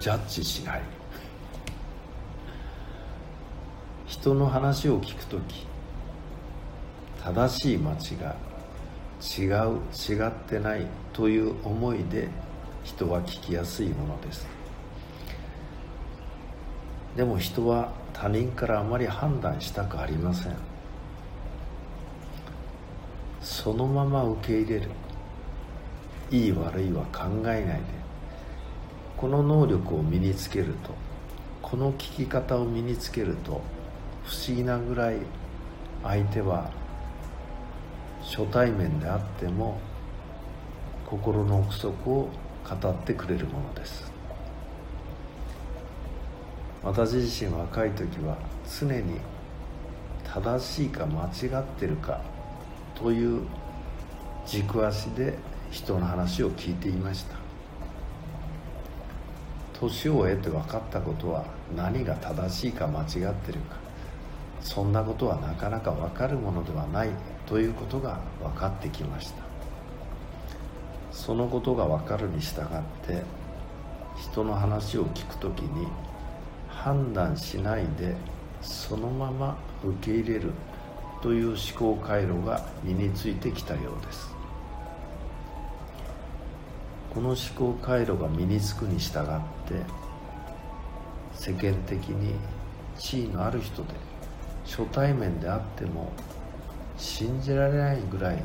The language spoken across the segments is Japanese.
ジャッジしない。人の話を聞く時正しい間違い違う違ってないという思いで人は聞きやすいものです。でも人は他人からあまり判断したくありません。そのまま受け入れる。いい悪いは考えないで。この能力を身につけると。この聞き方を身につけると不思議なぐらい相手は初対面であっても心の奥底を語ってくれるものです。私自身若い時は常に正しいか間違ってるかという軸足で人の話を聞いていました。年を経て分かったことは何が正しいか間違ってるか。そんなことはなかなか分かるものではないということが分かってきました。そのことが分かるに従って人の話を聞くときに判断しないでそのまま受け入れるという思考回路が身についてきたようです。この思考回路が身につくに従って世間的に地位のある人で初対面であっても信じられないぐらい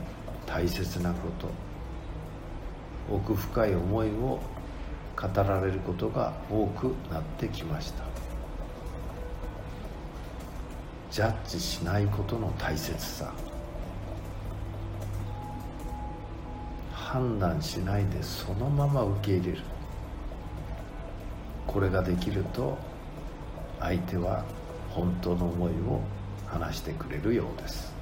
大切なこと奥深い思いを語られることが多くなってきました。ジャッジしないことの大切さ。判断しないでそのまま受け入れる。これができると相手は本当の思いを話してくれるようです。